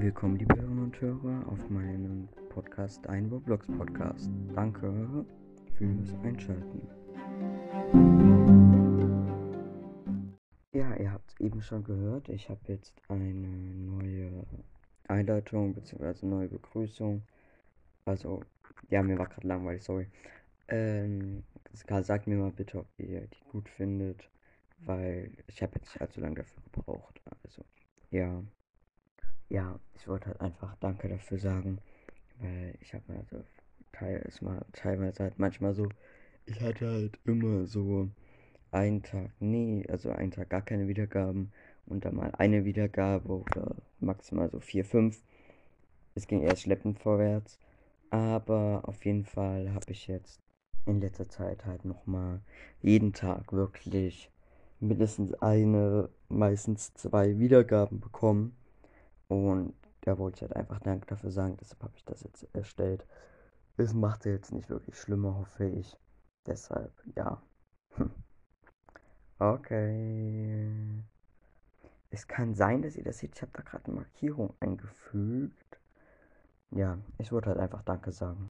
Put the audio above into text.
Willkommen, liebe Hörerinnen und Hörer, auf meinem Podcast, ein Roblox Podcast. Danke fürs Einschalten. Ja, ihr habt es eben schon gehört, ich habe jetzt eine neue Einleitung bzw. neue Begrüßung. Also, ja, mir war gerade langweilig, sorry. Ähm, sagt mir mal bitte, ob ihr die gut findet, weil ich habe jetzt nicht allzu lange dafür gebraucht. Also, ja ja, ich wollte halt einfach Danke dafür sagen, weil ich habe also teilweise, teilweise halt manchmal so, ich hatte halt immer so einen Tag, nee, also einen Tag gar keine Wiedergaben und dann mal eine Wiedergabe oder maximal so vier, fünf. Es ging erst schleppend vorwärts, aber auf jeden Fall habe ich jetzt in letzter Zeit halt nochmal jeden Tag wirklich mindestens eine, meistens zwei Wiedergaben bekommen. Und da wollte ich halt einfach Danke dafür sagen, deshalb habe ich das jetzt erstellt. Es macht jetzt nicht wirklich schlimmer, hoffe ich. Deshalb, ja. Okay. Es kann sein, dass ihr das seht. Ich habe da gerade eine Markierung eingefügt. Ja, ich wollte halt einfach Danke sagen.